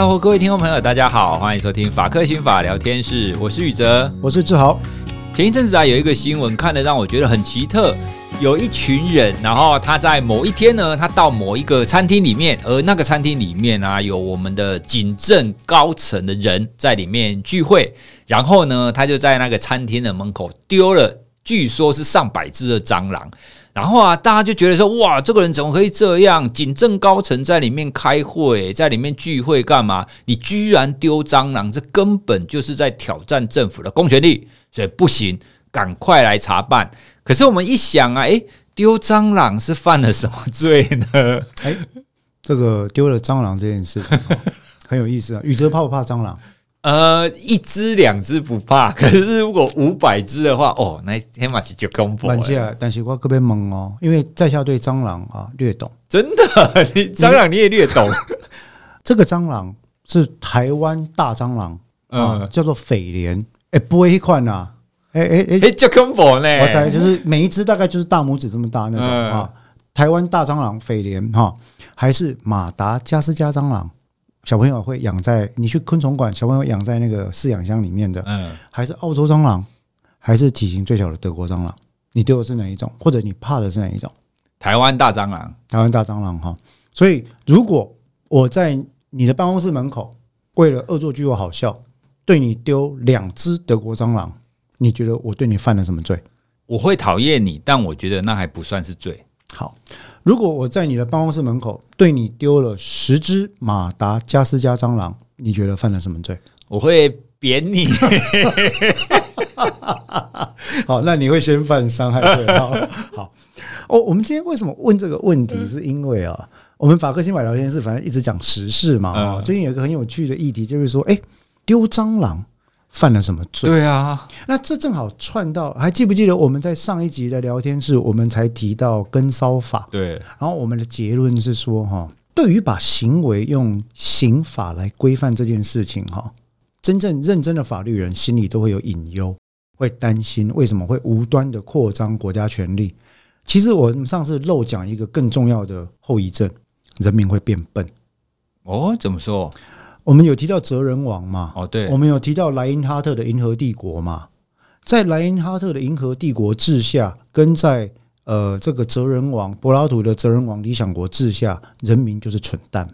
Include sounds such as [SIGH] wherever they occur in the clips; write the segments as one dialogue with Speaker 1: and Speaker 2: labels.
Speaker 1: Hello，各位听众朋友，大家好，欢迎收听法克新法聊天室，我是宇哲，
Speaker 2: 我是志豪。
Speaker 1: 前一阵子啊，有一个新闻看的让我觉得很奇特，有一群人，然后他在某一天呢，他到某一个餐厅里面，而那个餐厅里面啊，有我们的警政高层的人在里面聚会，然后呢，他就在那个餐厅的门口丢了，据说是上百只的蟑螂。然后啊，大家就觉得说，哇，这个人怎么可以这样？警政高层在里面开会，在里面聚会干嘛？你居然丢蟑螂，这根本就是在挑战政府的公权力，所以不行，赶快来查办。可是我们一想啊，诶，丢蟑螂是犯了什么罪呢？
Speaker 2: 诶，这个丢了蟑螂这件事很有意思啊。宇哲怕不怕蟑螂？
Speaker 1: 呃，一只两只不怕，[LAUGHS] 可是如果五百只的话，哦，那天马奇就公布了。
Speaker 2: 但是我特别懵哦，因为在校对蟑螂啊略懂，
Speaker 1: 真的，[LAUGHS] 你蟑螂你也略懂。[LAUGHS]
Speaker 2: 这个蟑螂是台湾大蟑螂，啊、嗯，叫做蜚蠊，哎，不会一款呐，哎哎哎，
Speaker 1: 就公布呢。
Speaker 2: 我猜就是每一只大概就是大拇指这么大那种啊。台湾大蟑螂匪莲哈，还是马达加斯加蟑螂？小朋友会养在你去昆虫馆，小朋友养在那个饲养箱里面的，嗯，还是澳洲蟑螂，还是体型最小的德国蟑螂？你丢的是哪一种？或者你怕的是哪一种？
Speaker 1: 台湾大蟑螂，
Speaker 2: 台湾大蟑螂哈。所以，如果我在你的办公室门口，为了恶作剧又好笑，对你丢两只德国蟑螂，你觉得我对你犯了什么罪？
Speaker 1: 我会讨厌你，但我觉得那还不算是罪。
Speaker 2: 好。如果我在你的办公室门口对你丢了十只马达加斯加蟑螂，你觉得犯了什么罪？
Speaker 1: 我会扁你。[LAUGHS]
Speaker 2: 好，那你会先犯伤害罪。[LAUGHS] 好，好，哦，我们今天为什么问这个问题？是因为啊，我们法克新法聊天室反正一直讲时事嘛。啊，最近有一个很有趣的议题，就是说，哎，丢蟑螂。犯了什么罪？
Speaker 1: 对啊，
Speaker 2: 那这正好串到，还记不记得我们在上一集的聊天室，我们才提到跟骚法。
Speaker 1: 对，
Speaker 2: 然后我们的结论是说，哈，对于把行为用刑法来规范这件事情，哈，真正认真的法律人心里都会有隐忧，会担心为什么会无端的扩张国家权力。其实我们上次漏讲一个更重要的后遗症，人民会变笨。
Speaker 1: 哦，怎么说？
Speaker 2: 我们有提到哲人王嘛？
Speaker 1: 哦，对，
Speaker 2: 我们有提到莱因哈特的银河帝国嘛？在莱因哈特的银河帝国治下，跟在呃这个哲人王柏拉图的哲人王理想国治下，人民就是蠢蛋。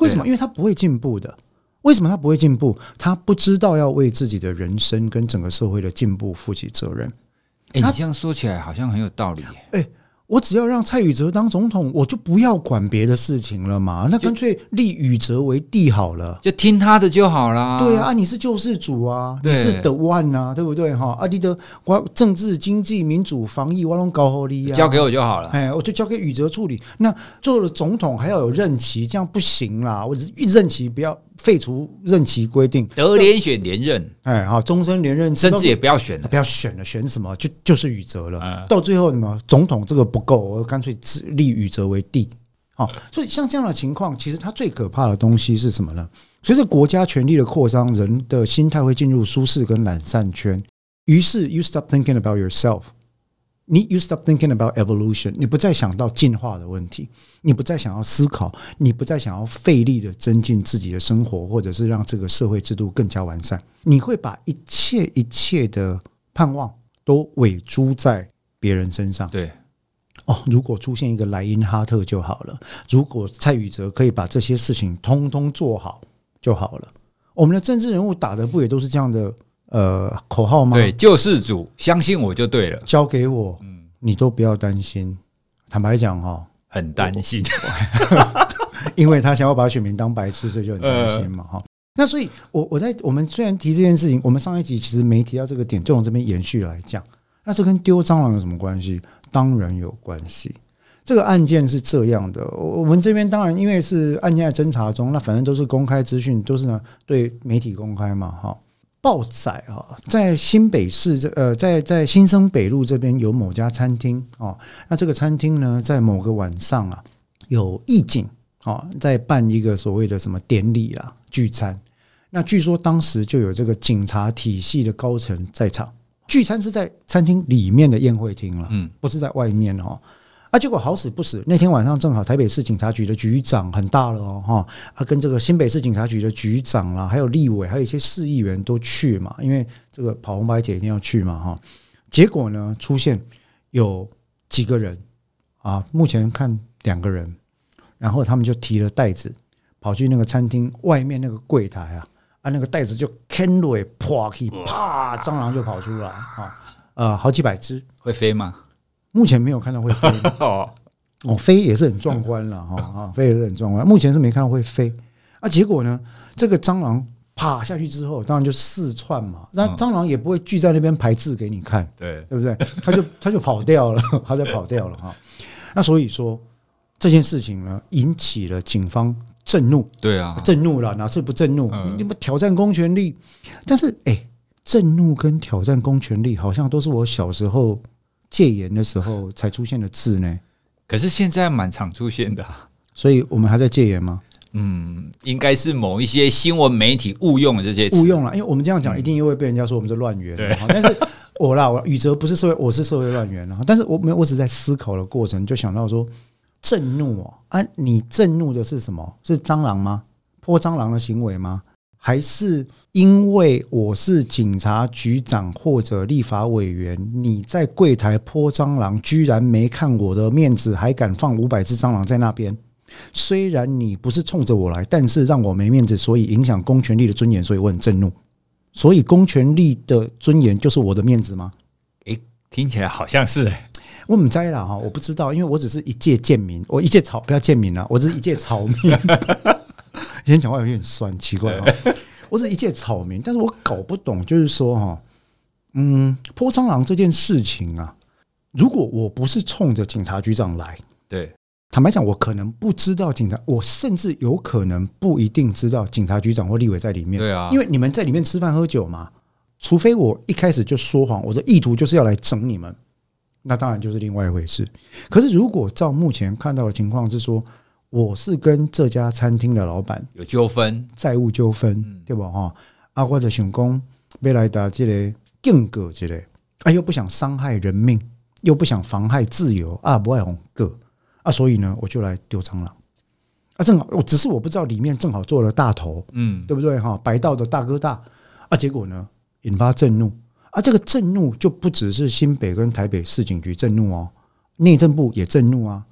Speaker 2: 为什么？因为他不会进步的。为什么他不会进步？他不知道要为自己的人生跟整个社会的进步负起责任。
Speaker 1: 哎，你这样说起来好像很有道理。
Speaker 2: 哎。我只要让蔡宇哲当总统，我就不要管别的事情了嘛。那干脆立宇哲为帝好了，
Speaker 1: 就听他的就好啦。
Speaker 2: 对啊，你是救世主啊，你是 the one 啊，对不对哈？阿迪德，我政治、经济、民主、防疫，我拢搞好你啊，
Speaker 1: 交给我就好了。
Speaker 2: 哎，我就交给宇哲处理。那做了总统还要有任期，这样不行啦。我只任期不要。废除任期规定，
Speaker 1: 得连选连任，
Speaker 2: 哎，好，终身连任，
Speaker 1: 甚至也不要选了，
Speaker 2: 不要选了，选什么就就是宇哲了。到最后什么总统这个不够，我干脆立宇哲为帝。好，所以像这样的情况，其实它最可怕的东西是什么呢？随着国家权力的扩张，人的心态会进入舒适跟懒散圈，于是 you stop thinking about yourself。你 you stop thinking about evolution，你不再想到进化的问题，你不再想要思考，你不再想要费力的增进自己的生活，或者是让这个社会制度更加完善。你会把一切一切的盼望都委诸在别人身上。
Speaker 1: 对，
Speaker 2: 哦，如果出现一个莱因哈特就好了，如果蔡宇哲可以把这些事情通通做好就好了。我们的政治人物打的不也都是这样的？呃，口号吗？
Speaker 1: 对，救世主，相信我就对了。
Speaker 2: 交给我，嗯，你都不要担心。坦白讲，哈，
Speaker 1: 很担心，[LAUGHS]
Speaker 2: 因为他想要把选民当白痴，所以就很担心嘛，哈、呃。那所以，我我在我们虽然提这件事情，我们上一集其实没提到这个点，就从这边延续来讲。那这跟丢蟑螂有什么关系？当然有关系。这个案件是这样的，我们这边当然因为是案件在侦查中，那反正都是公开资讯，都是呢对媒体公开嘛，哈。报载啊，在新北市这呃，在在新生北路这边有某家餐厅哦，那这个餐厅呢，在某个晚上啊，有义警啊在办一个所谓的什么典礼啦聚餐，那据说当时就有这个警察体系的高层在场，聚餐是在餐厅里面的宴会厅了，嗯，不是在外面哦。啊，结果好死不死，那天晚上正好台北市警察局的局长很大了哦，哈，啊，跟这个新北市警察局的局长啦，还有立委，还有一些市议员都去嘛，因为这个跑红白姐一定要去嘛，哈。结果呢，出现有几个人啊，目前看两个人，然后他们就提了袋子，跑去那个餐厅外面那个柜台啊，啊，那个袋子就开落，啪，啪，蟑螂就跑出来啊，呃，好几百只，
Speaker 1: 会飞吗？
Speaker 2: 目前没有看到会飞 [LAUGHS] 哦，哦，飞也是很壮观了哈啊，[LAUGHS] 飞也是很壮观。目前是没看到会飞啊。结果呢，这个蟑螂啪下去之后，当然就四窜嘛。那蟑螂也不会聚在那边排字给你看，对对不对？它就 [LAUGHS] 它就跑掉了，它就跑掉了哈。那所以说这件事情呢，引起了警方震怒。对啊，震怒了，哪次不震怒？你们挑战公权力？但是哎，震怒跟挑战公权力，好像都是我小时候。戒严的时候才出现的字呢，
Speaker 1: 可是现在蛮常出现的，
Speaker 2: 所以我们还在戒严吗？
Speaker 1: 嗯，应该是某一些新闻媒体误用了这些词，
Speaker 2: 误用了，因为我们这样讲，一定又会被人家说我们是乱源。对，但是我啦，我宇哲不是社会，我是社会乱源啊。但是我没有，我只在思考的过程就想到说，震怒啊，啊，你震怒的是什么？是蟑螂吗？泼蟑螂的行为吗？还是因为我是警察局长或者立法委员，你在柜台泼蟑螂，居然没看我的面子，还敢放五百只蟑螂在那边？虽然你不是冲着我来，但是让我没面子，所以影响公权力的尊严，所以我很震怒。所以公权力的尊严就是我的面子吗？
Speaker 1: 诶，听起来好像是诶。
Speaker 2: 我们栽了哈，我不知道，因为我只是一介贱民，我一介草不要贱民了，我只是一介草民。[LAUGHS] 今天讲话有点酸，奇怪哦！[LAUGHS] 我是一介草民，但是我搞不懂，就是说哈，嗯，泼蟑螂这件事情啊，如果我不是冲着警察局长来，
Speaker 1: 对，
Speaker 2: 坦白讲，我可能不知道警察，我甚至有可能不一定知道警察局长或立委在里面，
Speaker 1: 对啊，
Speaker 2: 因为你们在里面吃饭喝酒嘛，除非我一开始就说谎，我的意图就是要来整你们，那当然就是另外一回事。可是如果照目前看到的情况是说，我是跟这家餐厅的老板
Speaker 1: 有纠纷，
Speaker 2: 债务纠纷，对吧？哈，啊，或者想讲未来的这个更格之类，啊，又不想伤害人命，又不想妨害自由啊，不爱红个啊，所以呢，我就来丢蟑螂啊，正好我只是我不知道里面正好做了大头，嗯，对不对？哈，白道的大哥大啊，结果呢，引发震怒啊，这个震怒就不只是新北跟台北市警局震怒哦，内政部也震怒啊。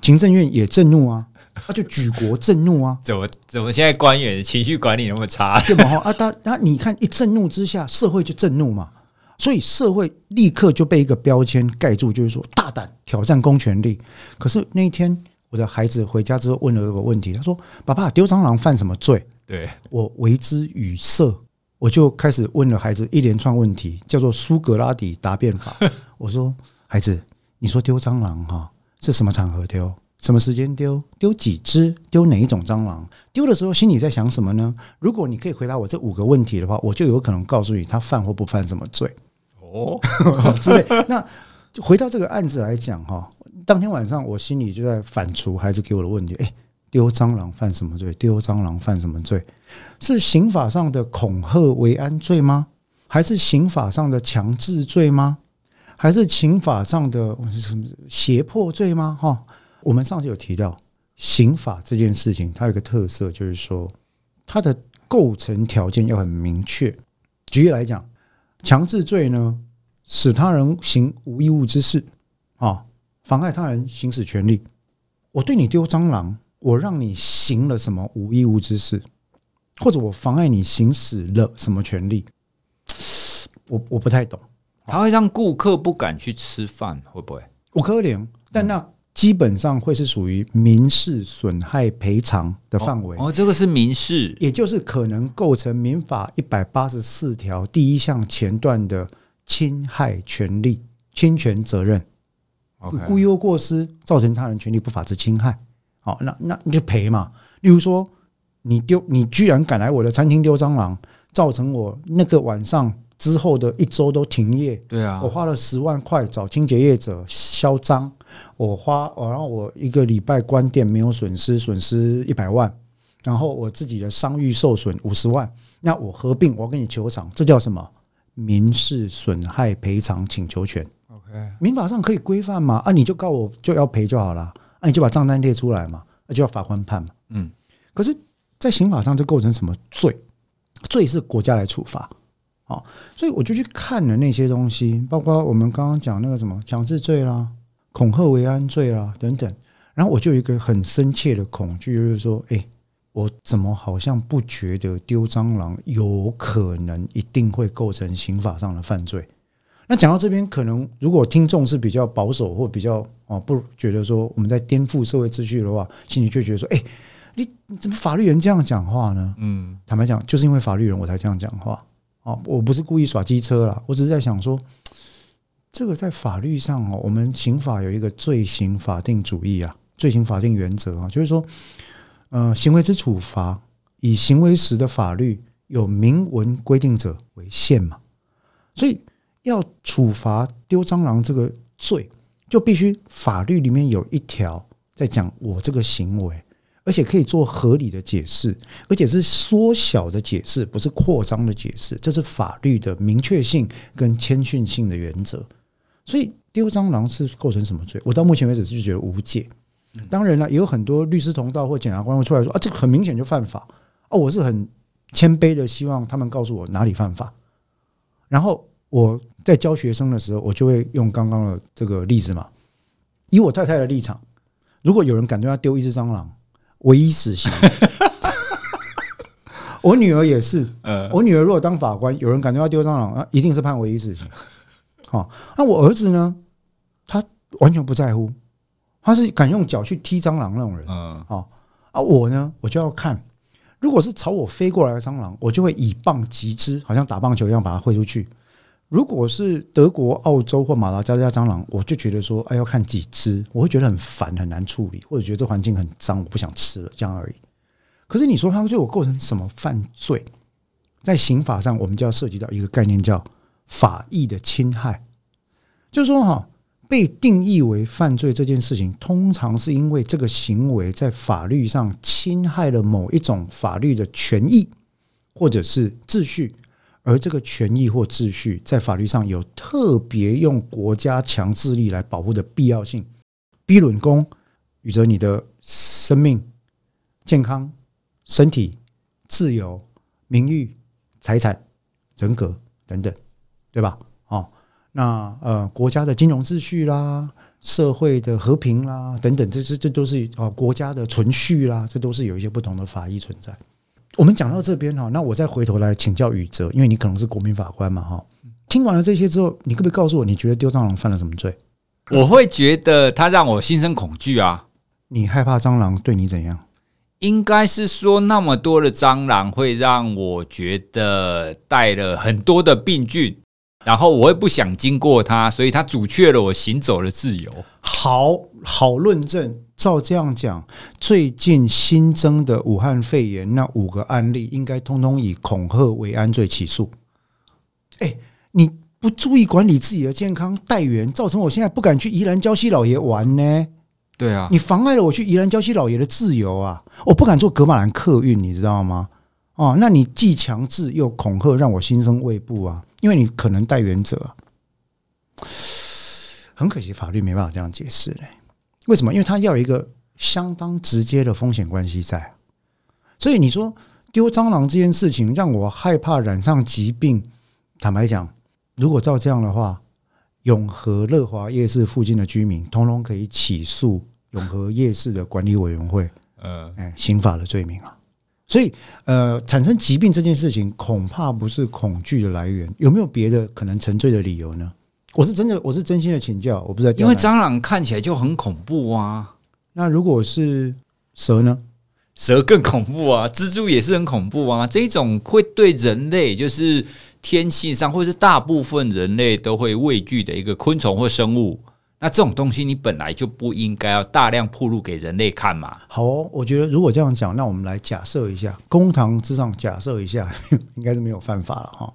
Speaker 2: 行政院也震怒啊，他就举国震怒啊！
Speaker 1: 怎么怎么现在官员情绪管理那么差？[LAUGHS]
Speaker 2: 对吧？啊，他他你看一震怒之下，社会就震怒嘛，所以社会立刻就被一个标签盖住，就是说大胆挑战公权力。可是那一天，我的孩子回家之后问了一个问题，他说：“爸爸，丢蟑螂犯什么罪？”
Speaker 1: 对，
Speaker 2: 我为之语塞，我就开始问了孩子一连串问题，叫做苏格拉底答辩法。我说：“孩子，你说丢蟑螂哈？”是什么场合丢？什么时间丢？丢几只？丢哪一种蟑螂？丢的时候心里在想什么呢？如果你可以回答我这五个问题的话，我就有可能告诉你他犯或不犯什么罪。哦，[LAUGHS] 之类。那就回到这个案子来讲哈，当天晚上我心里就在反刍孩子给我的问题：诶，丢蟑螂犯什么罪？丢蟑螂犯什么罪？是刑法上的恐吓为安罪吗？还是刑法上的强制罪吗？还是刑法上的什么胁迫罪吗？哈，我们上次有提到刑法这件事情，它有一个特色，就是说它的构成条件要很明确。举例来讲，强制罪呢，使他人行无义务之事啊，妨碍他人行使权利。我对你丢蟑螂，我让你行了什么无义务之事，或者我妨碍你行使了什么权利？我我不太懂。
Speaker 1: 他会让顾客不敢去吃饭，会不会？
Speaker 2: 我可怜，但那基本上会是属于民事损害赔偿的范围。
Speaker 1: 哦，这个是民事，
Speaker 2: 也就是可能构成民法一百八十四条第一项前段的侵害权利、侵权责任。故意或过失造成他人权利不法之侵害，好，那那你就赔嘛。例如说，你丢，你居然敢来我的餐厅丢蟑螂，造成我那个晚上。之后的一周都停业，
Speaker 1: 对啊，
Speaker 2: 我花了十万块找清洁业者销赃，我花，然后我一个礼拜关店没有损失，损失一百万，然后我自己的商誉受损五十万，那我合并，我要跟你求偿，这叫什么？民事损害赔偿请求权
Speaker 1: ，OK，
Speaker 2: 民法上可以规范嘛？啊，你就告我就要赔就好了，啊，你就把账单列出来嘛，那就要法官判嘛。
Speaker 1: 嗯，
Speaker 2: 可是，在刑法上这构成什么罪？罪是国家来处罚。好，所以我就去看了那些东西，包括我们刚刚讲那个什么强制罪啦、恐吓为安罪啦等等。然后我就有一个很深切的恐惧，就是说，哎，我怎么好像不觉得丢蟑螂有可能一定会构成刑法上的犯罪？那讲到这边，可能如果听众是比较保守或比较哦不觉得说我们在颠覆社会秩序的话，心里就觉得说，哎，你你怎么法律人这样讲话呢？嗯，坦白讲，就是因为法律人我才这样讲话。哦，我不是故意耍机车啦，我只是在想说，这个在法律上哦，我们刑法有一个罪行法定主义啊，罪行法定原则啊，就是说，呃，行为之处罚以行为时的法律有明文规定者为限嘛，所以要处罚丢蟑螂这个罪，就必须法律里面有一条在讲我这个行为。而且可以做合理的解释，而且是缩小的解释，不是扩张的解释。这是法律的明确性跟谦逊性的原则。所以丢蟑螂是构成什么罪？我到目前为止是觉得无解。当然了，也有很多律师同道或检察官会出来说啊，这个很明显就犯法啊。我是很谦卑的，希望他们告诉我哪里犯法。然后我在教学生的时候，我就会用刚刚的这个例子嘛。以我太太的立场，如果有人敢对她丢一只蟑螂，唯一死刑，[LAUGHS] 我女儿也是。我女儿如果当法官，有人敢对她丢蟑螂，啊，一定是判唯一死刑。好，那我儿子呢？他完全不在乎，他是敢用脚去踢蟑螂那种人。嗯，好啊，我呢，我就要看，如果是朝我飞过来的蟑螂，我就会以棒击之，好像打棒球一样把它挥出去。如果是德国、澳洲或马达加斯加蟑螂，我就觉得说，哎，要看几只，我会觉得很烦，很难处理，或者觉得这环境很脏，我不想吃了，这样而已。可是你说它对我构成什么犯罪？在刑法上，我们就要涉及到一个概念，叫法益的侵害。就是说，哈，被定义为犯罪这件事情，通常是因为这个行为在法律上侵害了某一种法律的权益，或者是秩序。而这个权益或秩序，在法律上有特别用国家强制力来保护的必要性。逼论公，与着你的生命、健康、身体、自由、名誉、财产、人格等等，对吧？哦，那呃，国家的金融秩序啦，社会的和平啦，等等，这这这都是啊，国家的存续啦，这都是有一些不同的法益存在。我们讲到这边哈，那我再回头来请教宇哲，因为你可能是国民法官嘛哈。听完了这些之后，你可不可以告诉我，你觉得丢蟑螂犯了什么罪？
Speaker 1: 我会觉得他让我心生恐惧啊。
Speaker 2: 你害怕蟑螂对你怎样？
Speaker 1: 应该是说那么多的蟑螂会让我觉得带了很多的病菌，然后我也不想经过它，所以它阻却了我行走的自由。
Speaker 2: 好好论证。照这样讲，最近新增的武汉肺炎那五个案例，应该通通以恐吓为安罪起诉。哎，你不注意管理自己的健康，带源造成我现在不敢去宜兰礁溪老爷玩呢？
Speaker 1: 对啊，
Speaker 2: 你妨碍了我去宜兰礁溪老爷的自由啊！我不敢坐格马兰客运，你知道吗？哦，那你既强制又恐吓，让我心生畏怖啊！因为你可能带原则啊，很可惜，法律没办法这样解释嘞。为什么？因为他要有一个相当直接的风险关系在，所以你说丢蟑螂这件事情让我害怕染上疾病。坦白讲，如果照这样的话，永和乐华夜市附近的居民通通可以起诉永和夜市的管理委员会，呃，哎，刑法的罪名啊。所以，呃，产生疾病这件事情恐怕不是恐惧的来源。有没有别的可能沉醉的理由呢？我是真的，我是真心的请教，我不知道，
Speaker 1: 因为蟑螂看起来就很恐怖啊。
Speaker 2: 那如果是蛇呢？
Speaker 1: 蛇更恐怖啊，蜘蛛也是很恐怖啊。这种会对人类，就是天性上，或是大部分人类都会畏惧的一个昆虫或生物。那这种东西，你本来就不应该要大量铺露给人类看嘛。
Speaker 2: 好哦，我觉得如果这样讲，那我们来假设一下，公堂之上假设一下，应该是没有犯法了哈。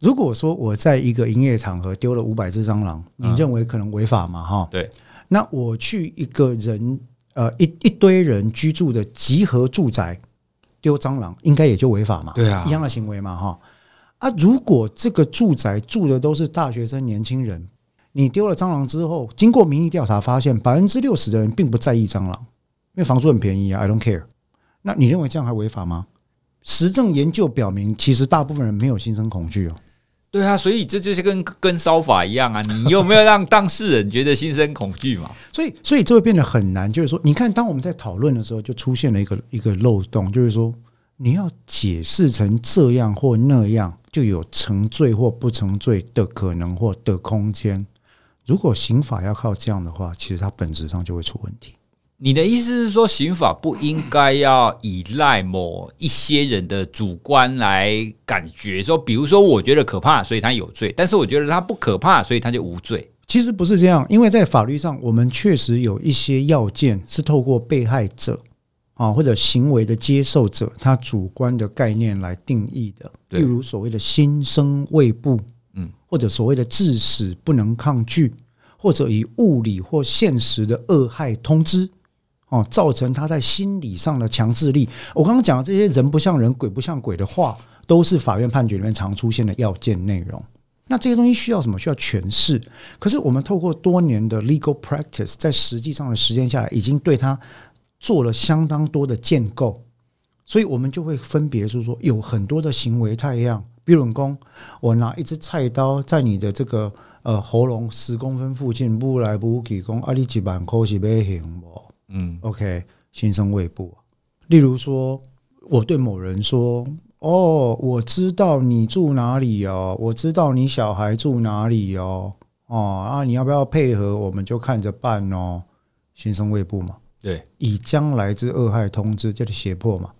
Speaker 2: 如果说我在一个营业场合丢了五百只蟑螂，你认为可能违法吗？哈，对。那我去一个人呃一一堆人居住的集合住宅丢蟑螂，应该也就违法嘛？对啊，一样的行为嘛？哈啊，如果这个住宅住的都是大学生、年轻人，你丢了蟑螂之后，经过民意调查发现，百分之六十的人并不在意蟑螂，因为房租很便宜啊，I don't care。那你认为这样还违法吗？实证研究表明，其实大部分人没有心生恐惧哦。
Speaker 1: 对啊，所以这就是跟跟烧法一样啊！你有没有让当事人觉得心生恐惧嘛？[LAUGHS]
Speaker 2: 所以，所以这会变得很难。就是说，你看，当我们在讨论的时候，就出现了一个一个漏洞，就是说，你要解释成这样或那样，就有成罪或不成罪的可能或的空间。如果刑法要靠这样的话，其实它本质上就会出问题。
Speaker 1: 你的意思是说，刑法不应该要依赖某一些人的主观来感觉，说，比如说，我觉得可怕，所以他有罪；但是我觉得他不可怕，所以他就无罪。
Speaker 2: 其实不是这样，因为在法律上，我们确实有一些要件是透过被害者啊或者行为的接受者他主观的概念来定义的，例如所谓的心生畏怖，嗯，或者所谓的致死不能抗拒，或者以物理或现实的恶害通知。哦，造成他在心理上的强制力。我刚刚讲的这些人不像人、鬼不像鬼的话，都是法院判决里面常出现的要件内容。那这些东西需要什么？需要诠释。可是我们透过多年的 legal practice，在实际上的实践下来，已经对他做了相当多的建构。所以我们就会分别是说，有很多的行为态样。比如讲，我拿一支菜刀在你的这个呃喉咙十公分附近，不来不去，讲啊，你几万块是买行不？嗯，OK，心生畏怖。例如说，我对某人说：“哦，我知道你住哪里哦，我知道你小孩住哪里哦，哦啊，你要不要配合？我们就看着办哦。”心生畏怖嘛，
Speaker 1: 对，
Speaker 2: 以将来之恶害通知，就是胁迫嘛。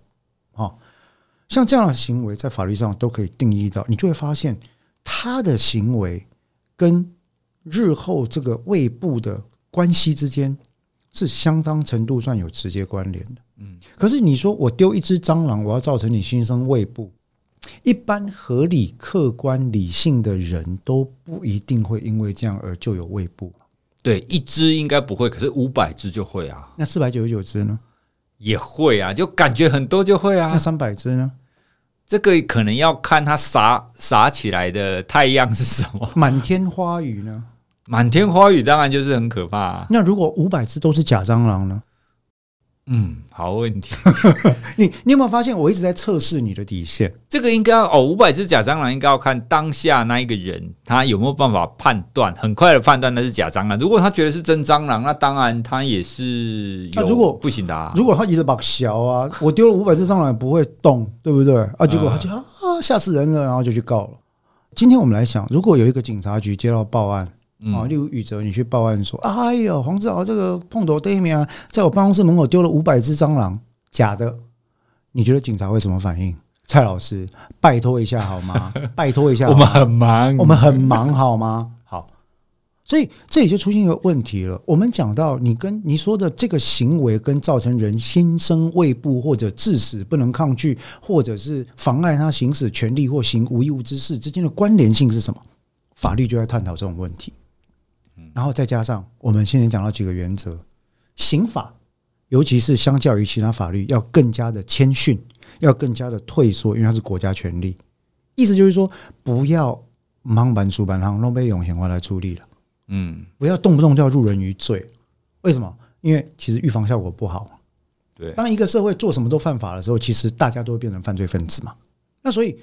Speaker 2: 哦，像这样的行为，在法律上都可以定义到，你就会发现他的行为跟日后这个胃部的关系之间。是相当程度上有直接关联的，嗯。可是你说我丢一只蟑螂，我要造成你新生胃部，一般合理、客观、理性的人都不一定会因为这样而就有胃部。
Speaker 1: 对，一只应该不会，可是五百只就会啊。
Speaker 2: 那四百九十九只呢？
Speaker 1: 也会啊，就感觉很多就会啊。
Speaker 2: 那三百只呢？
Speaker 1: 这个可能要看它洒洒起来的太阳是什么。
Speaker 2: 满天花雨呢？
Speaker 1: 满天花雨当然就是很可怕啊。
Speaker 2: 那如果五百只都是假蟑螂呢？
Speaker 1: 嗯，好问题。[LAUGHS]
Speaker 2: 你你有没有发现我一直在测试你的底线？
Speaker 1: 这个应该要哦，五百只假蟑螂应该要看当下那一个人他有没有办法判断，很快的判断那是假蟑螂。如果他觉得是真蟑螂，那当然他也是。那如果不行的啊，
Speaker 2: 如果他一直把小啊，我丢了五百只蟑螂也不会动，对不对？啊，结果他就啊吓死人了，然后就去告了。今天我们来想，如果有一个警察局接到报案。啊，例如宇哲，你去报案说：“哎呦，黄志豪这个碰头对面啊，在我办公室门口丢了五百只蟑螂，假的。”你觉得警察会什么反应？蔡老师，拜托一下好吗？拜托一下，[LAUGHS]
Speaker 1: 我们很忙，
Speaker 2: 我们很忙好吗？好，所以这里就出现一个问题了。我们讲到你跟你说的这个行为，跟造成人心生畏怖，或者致死不能抗拒，或者是妨碍他行使权利或行无义务之事之间的关联性是什么？法律就在探讨这种问题。然后再加上我们现在讲到几个原则，刑法尤其是相较于其他法律要更加的谦逊，要更加的退缩，因为它是国家权力。意思就是说，不要忙板书板上弄被用刑法来处理了。嗯，不要动不动就要入人于罪。为什么？因为其实预防效果不好。
Speaker 1: 对，
Speaker 2: 当一个社会做什么都犯法的时候，其实大家都会变成犯罪分子嘛。那所以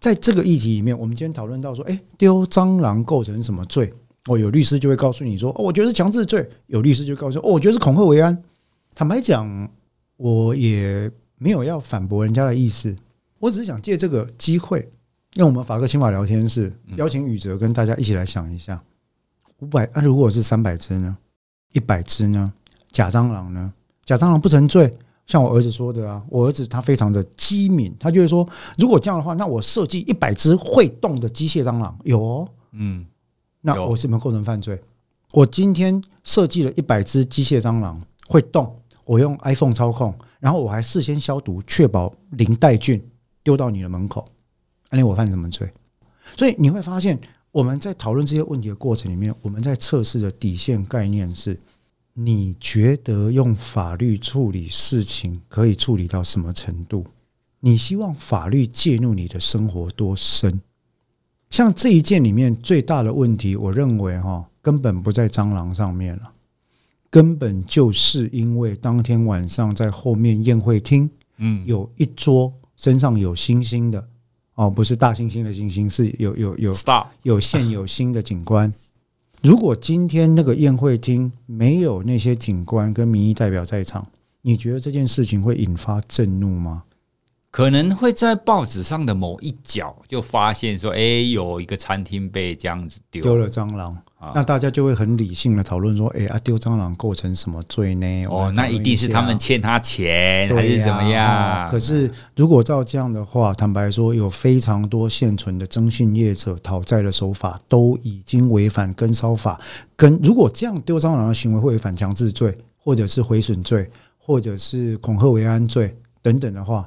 Speaker 2: 在这个议题里面，我们今天讨论到说，哎，丢蟑螂构成什么罪？哦，有律师就会告诉你说：“哦，我觉得是强制罪。”有律师就告诉：“哦，我觉得是恐吓为安。”坦白讲，我也没有要反驳人家的意思，我只是想借这个机会，用我们法科刑法聊天室邀请宇哲跟大家一起来想一下：五百，那如果是三百只呢？一百只呢？假蟑螂呢？假蟑螂不成罪。像我儿子说的啊，我儿子他非常的机敏，他就会说：“如果这样的话，那我设计一百只会动的机械蟑螂，有哦，嗯。”那我是没有构成犯罪。我今天设计了一百只机械蟑螂会动，我用 iPhone 操控，然后我还事先消毒，确保零带菌，丢到你的门口。那我犯什么罪？所以你会发现，我们在讨论这些问题的过程里面，我们在测试的底线概念是：你觉得用法律处理事情可以处理到什么程度？你希望法律介入你的生活多深？像这一件里面最大的问题，我认为哈，根本不在蟑螂上面了，根本就是因为当天晚上在后面宴会厅，嗯，有一桌身上有星星的，哦，不是大猩猩的星星，是有有有
Speaker 1: Star
Speaker 2: 有现有星的警官。如果今天那个宴会厅没有那些警官跟民意代表在场，你觉得这件事情会引发震怒吗？
Speaker 1: 可能会在报纸上的某一角就发现说，哎，有一个餐厅被这样子丢
Speaker 2: 丢了蟑螂，啊，那大家就会很理性的讨论说，哎啊，丢蟑螂构成什么罪呢？
Speaker 1: 哦，那一定是他们欠他钱，还是怎么样？
Speaker 2: 哦，可是如果照这样的话，坦白说，有非常多现存的征信业者讨债的手法都已经违反跟骚法，跟如果这样丢蟑螂的行为会违反强制罪，或者是毁损罪，或者是恐吓为安罪等等的话。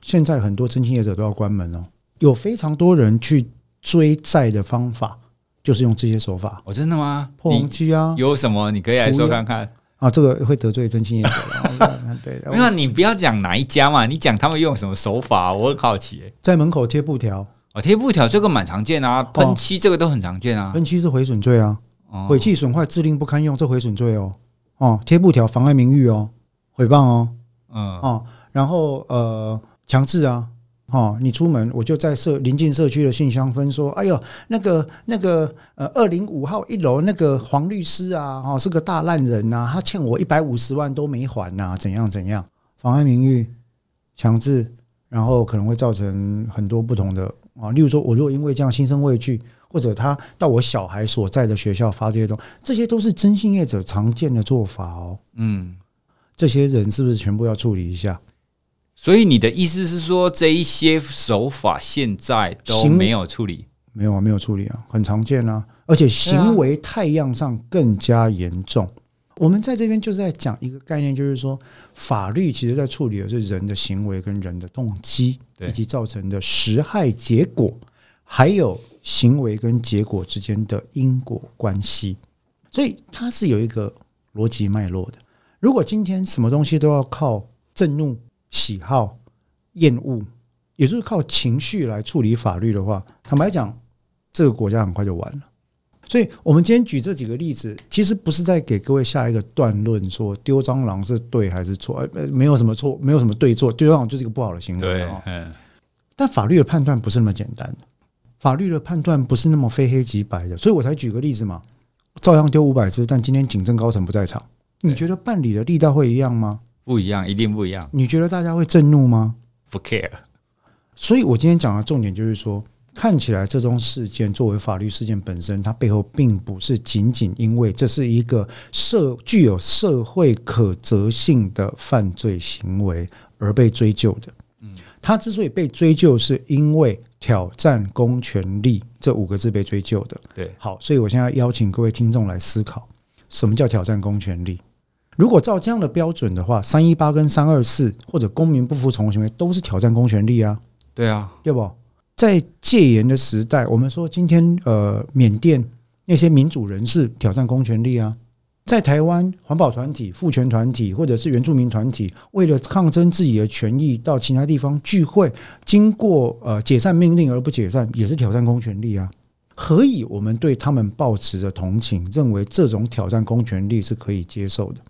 Speaker 2: 现在很多征信业者都要关门了，有非常多人去追债的方法，就是用这些手法。
Speaker 1: 哦，真的吗？
Speaker 2: 破鸿基啊，
Speaker 1: 有什么你可以来说看看
Speaker 2: 啊？这个会得罪征信业者的。[LAUGHS] 对，
Speaker 1: 那你不要讲哪一家嘛，你讲他们用什么手法，我很好奇。
Speaker 2: 在门口贴布条
Speaker 1: 哦，贴布条这个蛮常见啊，喷漆这个都很常见啊。
Speaker 2: 喷漆是毁损罪啊，毁弃损坏致令不堪用，这毁损罪哦。哦，贴布条妨碍名誉哦，诽谤哦，嗯哦，然后呃。强制啊，哦，你出门我就在社临近社区的信箱分说，哎呦，那个那个呃，二零五号一楼那个黄律师啊，哦，是个大烂人呐，他欠我一百五十万都没还呐，怎样怎样，妨碍名誉，强制，然后可能会造成很多不同的啊，例如说，我如果因为这样心生畏惧，或者他到我小孩所在的学校发这些东西，这些都是征信业者常见的做法哦。嗯，这些人是不是全部要处理一下？
Speaker 1: 所以你的意思是说，这一些手法现在都没有处理？
Speaker 2: 没有啊，没有处理啊，很常见啊，而且行为太样上更加严重。我们在这边就是在讲一个概念，就是说，法律其实在处理的是人的行为跟人的动机，以及造成的实害结果，还有行为跟结果之间的因果关系。所以它是有一个逻辑脉络的。如果今天什么东西都要靠震怒，喜好、厌恶，也就是靠情绪来处理法律的话，坦白讲，这个国家很快就完了。所以，我们今天举这几个例子，其实不是在给各位下一个断论，说丢蟑螂是对还是错？呃，没有什么错，没有什么对错，丢蟑螂就是一个不好的行为。对，嗯。但法律的判断不是那么简单，法律的判断不是那么非黑即白的，所以我才举个例子嘛，照样丢五百只，但今天警政高层不在场，你觉得办理的力道会一样吗？
Speaker 1: 不一样，一定不一样。
Speaker 2: 你觉得大家会震怒吗？
Speaker 1: 不 care。
Speaker 2: 所以我今天讲的重点就是说，看起来这宗事件作为法律事件本身，它背后并不是仅仅因为这是一个社具有社会可责性的犯罪行为而被追究的。嗯，他之所以被追究，是因为挑战公权力这五个字被追究的。
Speaker 1: 对，
Speaker 2: 好，所以我现在邀请各位听众来思考，什么叫挑战公权力？如果照这样的标准的话，三一八跟三二四或者公民不服从的行为都是挑战公权力啊。
Speaker 1: 对啊，
Speaker 2: 对不？在戒严的时代，我们说今天呃，缅甸那些民主人士挑战公权力啊。在台湾，环保团体、妇权团体或者是原住民团体，为了抗争自己的权益，到其他地方聚会，经过呃解散命令而不解散，也是挑战公权力啊。何以我们对他们抱持着同情，认为这种挑战公权力是可以接受的？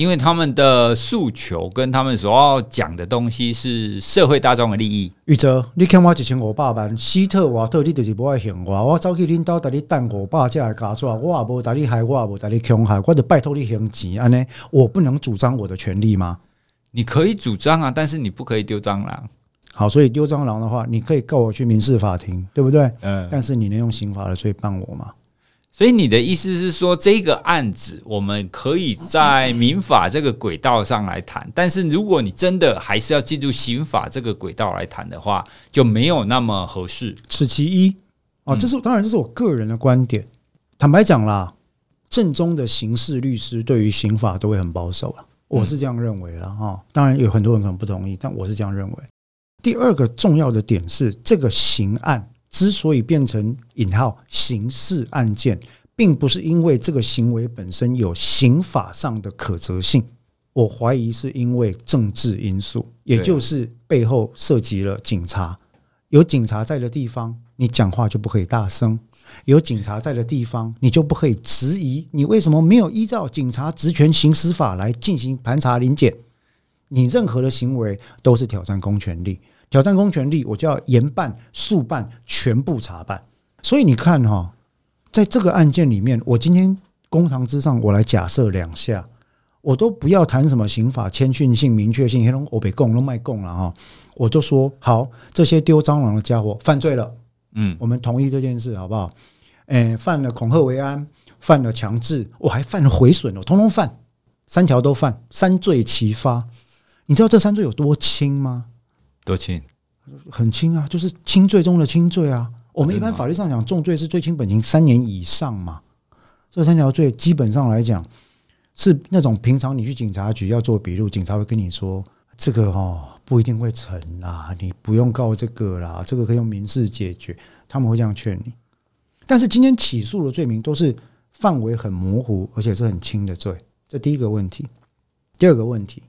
Speaker 1: 因为他们的诉求跟他们所要讲的东西是社会大众的利益。
Speaker 2: 宇哲，你欠我一千五百万，希特瓦特你就是不爱还我，我走去领导带你等五百这来加抓，我也无带你害，我也无带你伤害，我就拜托你还钱安呢？我不能主张我的权利吗？
Speaker 1: 你可以主张啊，但是你不可以丢蟑螂。
Speaker 2: 好，所以丢蟑螂的话，你可以告我去民事法庭，对不对？嗯。但是你能用刑法的罪办我吗？
Speaker 1: 所以你的意思是说，这个案子我们可以在民法这个轨道上来谈，但是如果你真的还是要进入刑法这个轨道来谈的话，就没有那么合适。
Speaker 2: 此其一啊，这是当然，这是我个人的观点。坦白讲啦，正宗的刑事律师对于刑法都会很保守啊，我是这样认为了哈。当然有很多人可能不同意，但我是这样认为。第二个重要的点是，这个刑案。之所以变成引号刑事案件，并不是因为这个行为本身有刑法上的可责性，我怀疑是因为政治因素，也就是背后涉及了警察，有警察在的地方，你讲话就不可以大声；有警察在的地方，你就不可以质疑。你为什么没有依照警察职权行使法来进行盘查临检？你任何的行为都是挑战公权力，挑战公权力，我就要严办、速办、全部查办。所以你看哈，在这个案件里面，我今天公堂之上，我来假设两下。我都不要谈什么刑法谦逊性、明确性，黑龙欧北共都卖供了哈。我就说好，这些丢蟑螂的家伙犯罪了，嗯，我们同意这件事好不好？诶，犯了恐吓为安，犯了强制，我还犯了毁损哦，通通犯，三条都犯，三罪齐发。你知道这三罪有多轻吗？
Speaker 1: 多轻？
Speaker 2: 很轻啊，就是轻罪中的轻罪啊。我们一般法律上讲，重罪是最轻本刑三年以上嘛。这三条罪基本上来讲。是那种平常你去警察局要做笔录，警察会跟你说这个哦不一定会成啦，你不用告这个啦，这个可以用民事解决，他们会这样劝你。但是今天起诉的罪名都是范围很模糊，而且是很轻的罪，这第一个问题。第二个问题，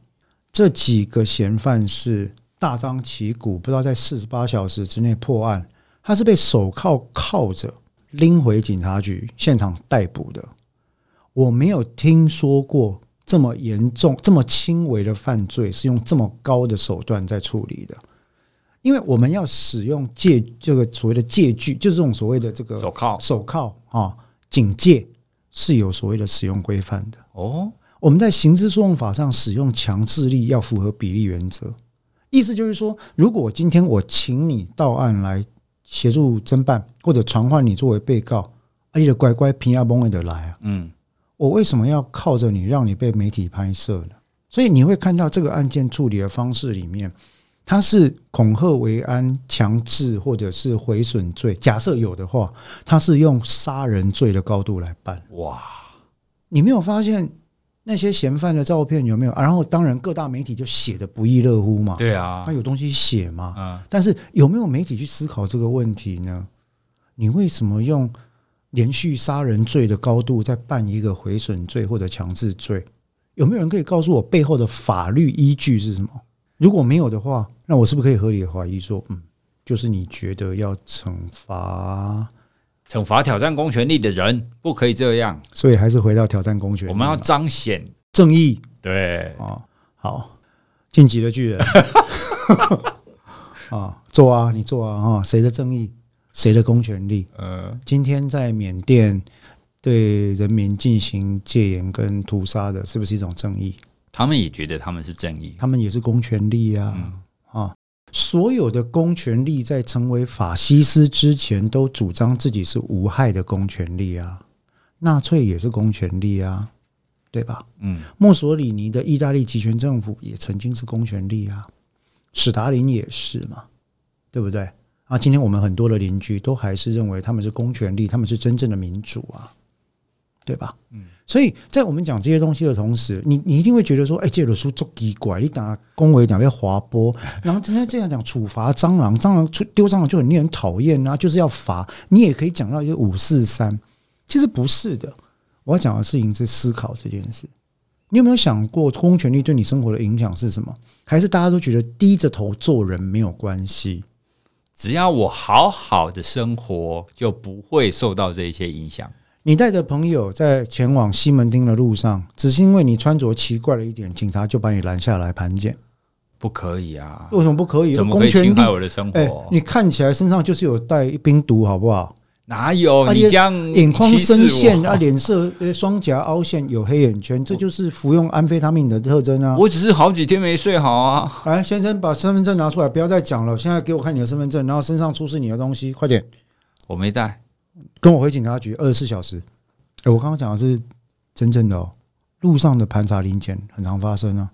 Speaker 2: 这几个嫌犯是大张旗鼓，不知道在四十八小时之内破案，他是被手铐铐着拎回警察局现场逮捕的。我没有听说过这么严重、这么轻微的犯罪是用这么高的手段在处理的，因为我们要使用借这个所谓的借据，就是这种所谓的这个
Speaker 1: 手铐、
Speaker 2: 手铐啊，警戒是有所谓的使用规范的
Speaker 1: 哦。
Speaker 2: 我们在刑事诉讼法上使用强制力要符合比例原则，意思就是说，如果今天我请你到案来协助侦办，或者传唤你作为被告，而且乖乖平压崩的来啊，嗯。我为什么要靠着你，让你被媒体拍摄呢？所以你会看到这个案件处理的方式里面，它是恐吓为安、强制或者是毁损罪。假设有的话，它是用杀人罪的高度来办。哇！你没有发现那些嫌犯的照片有没有？然后当然各大媒体就写的不亦乐乎嘛。
Speaker 1: 对啊，
Speaker 2: 他有东西写嘛。嗯。但是有没有媒体去思考这个问题呢？你为什么用？连续杀人罪的高度在办一个毁损罪或者强制罪，有没有人可以告诉我背后的法律依据是什么？如果没有的话，那我是不是可以合理的怀疑说，嗯，就是你觉得要惩罚
Speaker 1: 惩罚挑战公权力的人，不可以这样？
Speaker 2: 所以还是回到挑战公权力，
Speaker 1: 我们要彰显
Speaker 2: 正义。
Speaker 1: 对
Speaker 2: 啊，好，晋级的巨人啊，[LAUGHS] 做啊，你做啊，哈，谁的正义？谁的公权力？呃，今天在缅甸对人民进行戒严跟屠杀的，是不是一种正义？
Speaker 1: 他们也觉得他们是正义，
Speaker 2: 他们也是公权力啊！啊，所有的公权力在成为法西斯之前，都主张自己是无害的公权力啊。纳粹也是公权力啊，对吧？嗯，墨索里尼的意大利集权政府也曾经是公权力啊，史达林也是嘛，对不对？啊，今天我们很多的邻居都还是认为他们是公权力，他们是真正的民主啊，对吧？嗯，所以在我们讲这些东西的同时，你你一定会觉得说，哎，这本书足奇怪，你打恭维两边滑坡，[LAUGHS] 然后今天这样讲处罚蟑螂，蟑螂出丢蟑螂就很令人讨厌啊，就是要罚。你也可以讲到一个五四三，其实不是的。我要讲的事情是思考这件事。你有没有想过，公权力对你生活的影响是什么？还是大家都觉得低着头做人没有关系？
Speaker 1: 只要我好好的生活，就不会受到这些影响。
Speaker 2: 你带着朋友在前往西门町的路上，只是因为你穿着奇怪了一点，警察就把你拦下来盘检？
Speaker 1: 不可以啊！
Speaker 2: 为什么不可以？
Speaker 1: 怎么可以侵害我的生活？欸，
Speaker 2: 你看起来身上就是有带冰毒，好不好？
Speaker 1: 哪有？你这样
Speaker 2: 眼眶深陷啊，脸色双颊凹陷，有黑眼圈，这就是服用安非他命的特征啊！
Speaker 1: 我只是好几天没睡好啊！
Speaker 2: 来，先生，把身份证拿出来，不要再讲了。现在给我看你的身份证，然后身上出示你的东西，快点！
Speaker 1: 我没带，
Speaker 2: 跟我回警察局二十四小时。哎，我刚刚讲的是真正的哦，路上的盘查临检很常发生啊。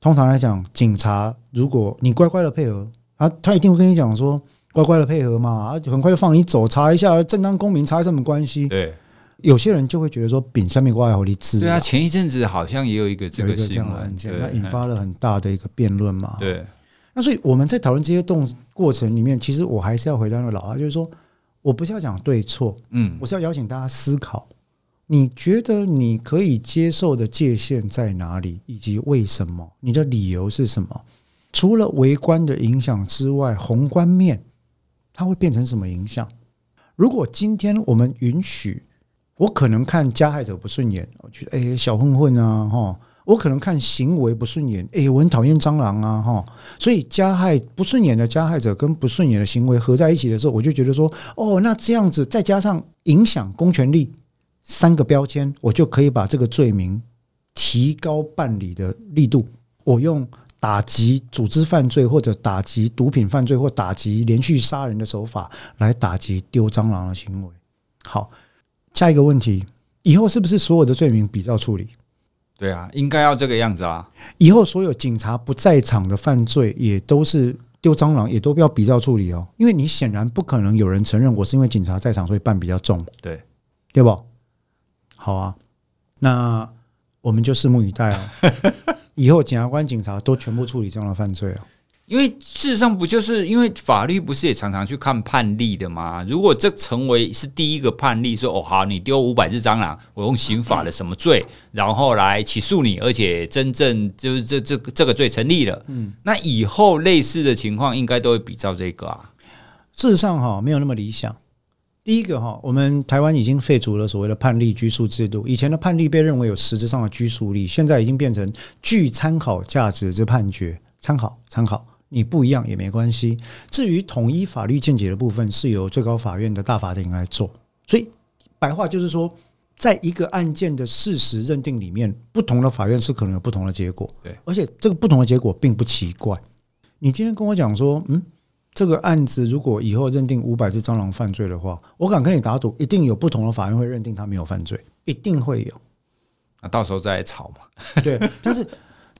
Speaker 2: 通常来讲，警察如果你乖乖的配合，啊他一定会跟你讲说。乖乖的配合嘛，啊很快就放你走。查一下正当公民，查什么关系？
Speaker 1: 对，
Speaker 2: 有些人就会觉得说，丙下面挂好你字。
Speaker 1: 对啊，前一阵子好像也有一个这个这样的案件，
Speaker 2: 那引发了很大的一个辩论嘛。
Speaker 1: 对，
Speaker 2: 那所以我们在讨论这些动过程里面，其实我还是要回到那个老话，就是说，我不是要讲对错，嗯，我是要邀请大家思考，你觉得你可以接受的界限在哪里，以及为什么？你的理由是什么？除了微观的影响之外，宏观面。它会变成什么影响？如果今天我们允许，我可能看加害者不顺眼，我觉得哎，小混混啊，哈，我可能看行为不顺眼，哎，我很讨厌蟑螂啊，哈，所以加害不顺眼的加害者跟不顺眼的行为合在一起的时候，我就觉得说，哦，那这样子再加上影响公权力三个标签，我就可以把这个罪名提高办理的力度，我用。打击组织犯罪，或者打击毒品犯罪，或打击连续杀人的手法，来打击丢蟑螂的行为。好，下一个问题，以后是不是所有的罪名比照处理？
Speaker 1: 对啊，应该要这个样子啊。
Speaker 2: 以后所有警察不在场的犯罪，也都是丢蟑螂，也都不要比照处理哦。因为你显然不可能有人承认我是因为警察在场，所以办比较重。
Speaker 1: 对，
Speaker 2: 对不？好啊，那我们就拭目以待了。[LAUGHS] 以后检察官、警察都全部处理这样的犯罪啊？
Speaker 1: 因为事实上不就是因为法律不是也常常去看判例的吗？如果这成为是第一个判例，说哦好，你丢五百只蟑螂，我用刑法的什么罪，然后来起诉你，而且真正就是这这这个罪成立了，嗯，那以后类似的情况应该都会比照这个啊。
Speaker 2: 事实上哈，没有那么理想。第一个哈，我们台湾已经废除了所谓的判例拘束制度。以前的判例被认为有实质上的拘束力，现在已经变成具参考价值之判决。参考参考，你不一样也没关系。至于统一法律见解的部分，是由最高法院的大法庭来做。所以白话就是说，在一个案件的事实认定里面，不同的法院是可能有不同的结果。
Speaker 1: 对，
Speaker 2: 而且这个不同的结果并不奇怪。你今天跟我讲说，嗯。这个案子如果以后认定五百只蟑螂犯罪的话，我敢跟你打赌，一定有不同的法院会认定他没有犯罪，一定会有。
Speaker 1: 那到时候再吵嘛。
Speaker 2: 对，但是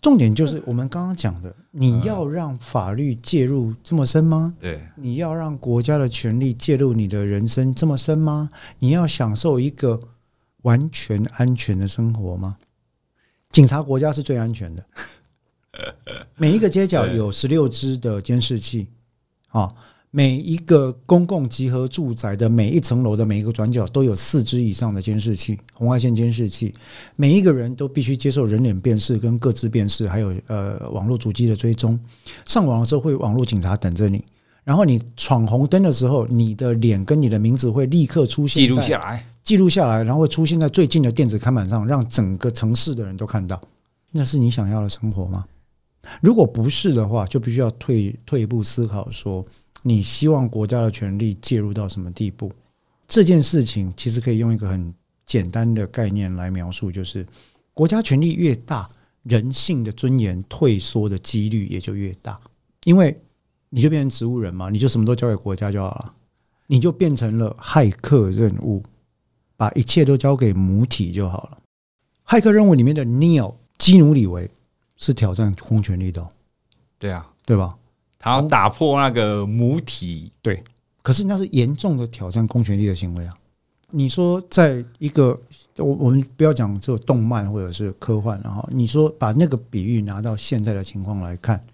Speaker 2: 重点就是我们刚刚讲的，你要让法律介入这么深吗？
Speaker 1: 对，
Speaker 2: 你要让国家的权力介入你的人生这么深吗？你要享受一个完全安全的生活吗？警察国家是最安全的，[LAUGHS] 每一个街角有十六支的监视器。啊，每一个公共集合住宅的每一层楼的每一个转角都有四只以上的监视器，红外线监视器。每一个人都必须接受人脸辨识跟各自辨识，还有呃网络主机的追踪。上网的时候会有网络警察等着你，然后你闯红灯的时候，你的脸跟你的名字会立刻出现，
Speaker 1: 记录下来，
Speaker 2: 记录下来，然后会出现在最近的电子看板上，让整个城市的人都看到。那是你想要的生活吗？如果不是的话，就必须要退退一步思考，说你希望国家的权力介入到什么地步？这件事情其实可以用一个很简单的概念来描述，就是国家权力越大，人性的尊严退缩的几率也就越大，因为你就变成植物人嘛，你就什么都交给国家就好了，你就变成了骇客任务，把一切都交给母体就好了。骇客任务里面的 Neo 基努里维。是挑战公权力的，哦，
Speaker 1: 对啊，
Speaker 2: 对吧？
Speaker 1: 他要打破那个母体，
Speaker 2: 对。可是那是严重的挑战公权力的行为啊！你说，在一个我我们不要讲这个动漫或者是科幻，然后你说把那个比喻拿到现在的情况来看，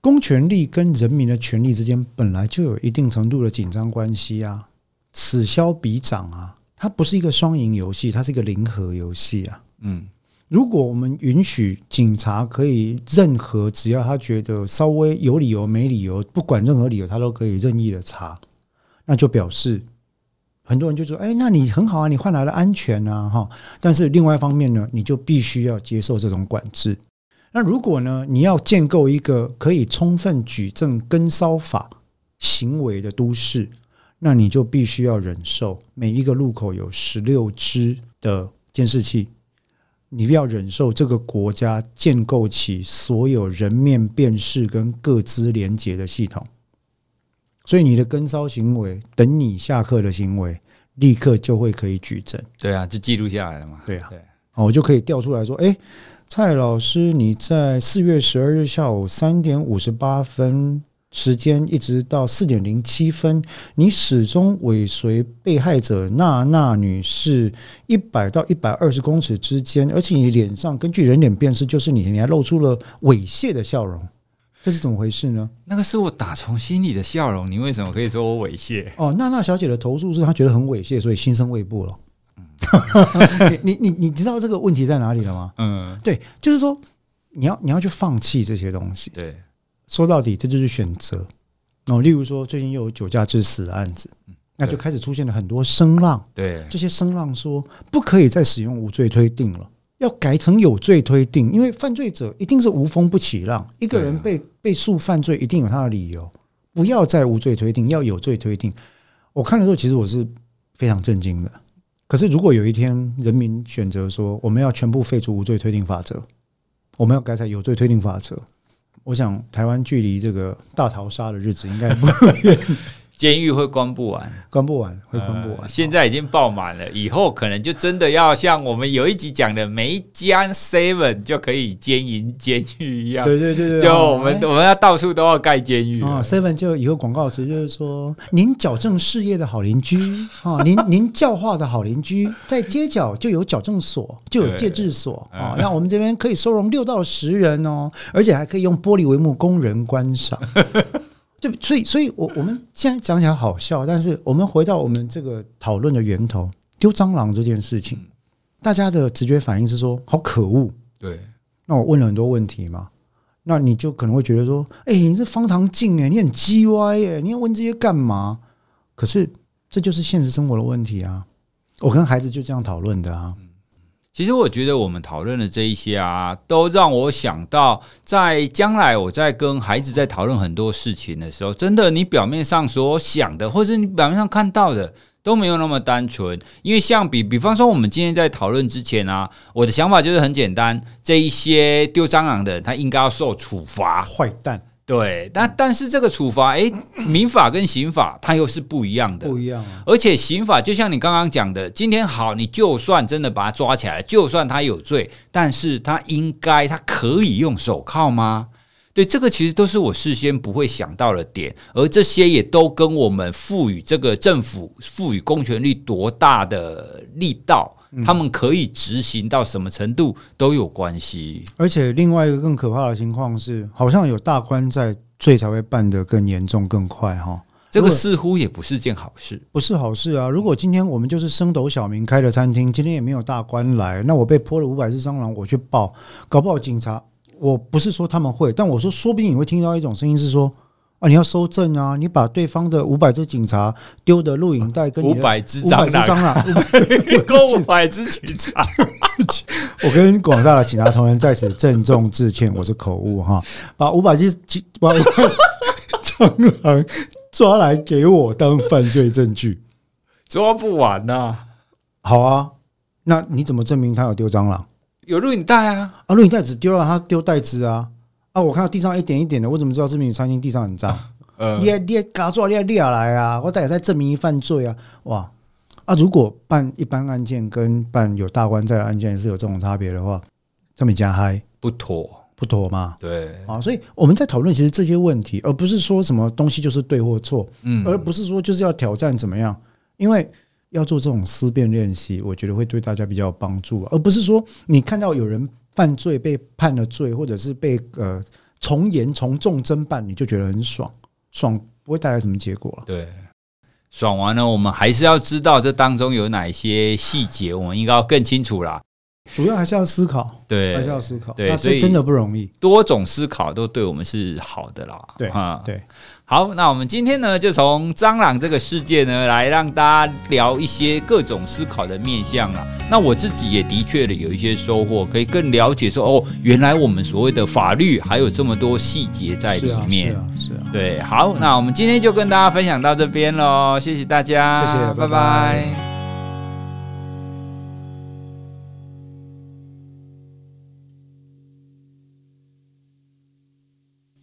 Speaker 2: 公权力跟人民的权利之间本来就有一定程度的紧张关系啊，此消彼长啊，它不是一个双赢游戏，它是一个零和游戏啊，嗯。如果我们允许警察可以任何，只要他觉得稍微有理由、没理由，不管任何理由，他都可以任意的查，那就表示很多人就说：“哎，那你很好啊，你换来了安全啊，哈。”但是另外一方面呢，你就必须要接受这种管制。那如果呢，你要建构一个可以充分举证跟骚法行为的都市，那你就必须要忍受每一个路口有十六只的监视器。你不要忍受这个国家建构起所有人面辨识跟各资连结的系统，所以你的跟骚行为，等你下课的行为，立刻就会可以举证。
Speaker 1: 对啊，就记录下来了嘛。
Speaker 2: 对啊，对，我就可以调出来说，哎，蔡老师，你在四月十二日下午三点五十八分。时间一直到四点零七分，你始终尾随被害者娜娜女士一百到一百二十公尺之间，而且你脸上根据人脸辨识就是你，你还露出了猥亵的笑容，这是怎么回事呢？
Speaker 1: 那个是我打从心里的笑容，你为什么可以说我猥亵？
Speaker 2: 哦，娜娜小姐的投诉是她觉得很猥亵，所以心生畏怖了。[LAUGHS] 你你你你知道这个问题在哪里了吗？嗯，对，就是说你要你要去放弃这些东西，
Speaker 1: 对。
Speaker 2: 说到底，这就是选择。哦，例如说，最近又有酒驾致死的案子，那就开始出现了很多声浪。
Speaker 1: 对，
Speaker 2: 这些声浪说不可以再使用无罪推定了，要改成有罪推定，因为犯罪者一定是无风不起浪，一个人被被诉犯罪一定有他的理由，不要再无罪推定，要有罪推定。我看的时候，其实我是非常震惊的。可是，如果有一天人民选择说我们要全部废除无罪推定法则，我们要改成有罪推定法则，我想台湾距离这个大逃杀的日子应该不远。
Speaker 1: 监狱会关不完，
Speaker 2: 关不完，会关不完。
Speaker 1: 呃、现在已经爆满了，以后可能就真的要像我们有一集讲的，每一家 seven 就可以经营监狱一样。
Speaker 2: 对对对对，
Speaker 1: 就我们、欸、我们要到处都要盖监狱啊。
Speaker 2: seven 就以后广告词就是说，您矫正事业的好邻居啊，[LAUGHS] 您您教化的好邻居，在街角就有矫正所，就有戒治所啊。那我们这边可以收容六到十人哦，而且还可以用玻璃帷幕供人观赏。[LAUGHS] 对，所以，所以我我们现在讲起来好笑，但是我们回到我们这个讨论的源头，丢蟑螂这件事情，大家的直觉反应是说，好可恶。
Speaker 1: 对，
Speaker 2: 那我问了很多问题嘛，那你就可能会觉得说，哎，你是方唐镜哎，你很鸡歪哎，你要问这些干嘛？可是这就是现实生活的问题啊，我跟孩子就这样讨论的啊。
Speaker 1: 其实我觉得我们讨论的这一些啊，都让我想到，在将来我在跟孩子在讨论很多事情的时候，真的，你表面上所想的，或者你表面上看到的，都没有那么单纯。因为像比比方说，我们今天在讨论之前啊，我的想法就是很简单，这一些丢蟑螂的人，他应该要受处罚，
Speaker 2: 坏蛋。
Speaker 1: 对，但但是这个处罚，哎，民法跟刑法它又是不一样的，
Speaker 2: 不一样啊。
Speaker 1: 而且刑法就像你刚刚讲的，今天好，你就算真的把他抓起来，就算他有罪，但是他应该他可以用手铐吗？对，这个其实都是我事先不会想到的点，而这些也都跟我们赋予这个政府赋予公权力多大的力道。他们可以执行到什么程度都有关系，
Speaker 2: 而且另外一个更可怕的情况是，好像有大官在，罪才会办得更严重、更快哈。
Speaker 1: 这个似乎也不是件好事，
Speaker 2: 不是好事啊！如果今天我们就是升斗小民开的餐厅，今天也没有大官来，那我被泼了五百只蟑螂，我去报，搞不好警察，我不是说他们会，但我说，说不定你会听到一种声音是说。啊！你要收证啊！你把对方的五百只警察丢的录影带跟五
Speaker 1: 百只蟑螂 [LAUGHS] 够，五百只警察。[LAUGHS]
Speaker 2: 我跟广大的警察同仁在此郑重致歉，我是口误哈。把五百只警把蟑螂抓来给我当犯罪证据，[LAUGHS]
Speaker 1: 抓不完呐、啊。
Speaker 2: 好啊，那你怎么证明他有丢蟑螂？
Speaker 1: 有录影带啊！
Speaker 2: 啊，录影带只丢了他丢袋子啊。啊！我看到地上一点一点的，我怎么知道这名餐厅地上很脏？[LAUGHS] 呃，你你搞错，你也立下来啊！我大概在证明一犯罪啊！哇！啊，如果办一般案件跟办有大官在的案件是有这种差别的话，这么加嗨
Speaker 1: 不妥
Speaker 2: 不妥嘛？
Speaker 1: 对
Speaker 2: 啊，所以我们在讨论其实这些问题，而不是说什么东西就是对或错，嗯，而不是说就是要挑战怎么样，因为要做这种思辨练习，我觉得会对大家比较有帮助，而不是说你看到有人。犯罪被判了罪，或者是被呃从严从重侦办，你就觉得很爽，爽不会带来什么结果。
Speaker 1: 对，爽完了，我们还是要知道这当中有哪一些细节，我们应该要更清楚啦。
Speaker 2: 主要还是要思考，
Speaker 1: 对，
Speaker 2: 还是要思考，
Speaker 1: 对，
Speaker 2: 所以真的不容易。
Speaker 1: 多种思考都对我们是好的啦。
Speaker 2: 对，啊，对。
Speaker 1: 好，那我们今天呢，就从蟑螂这个世界呢，来让大家聊一些各种思考的面向啊。那我自己也的确的有一些收获，可以更了解说，哦，原来我们所谓的法律还有这么多细节在里面。是啊，是啊，是啊。对，好，那我们今天就跟大家分享到这边喽，谢谢大家，
Speaker 2: 谢谢，拜拜。拜拜。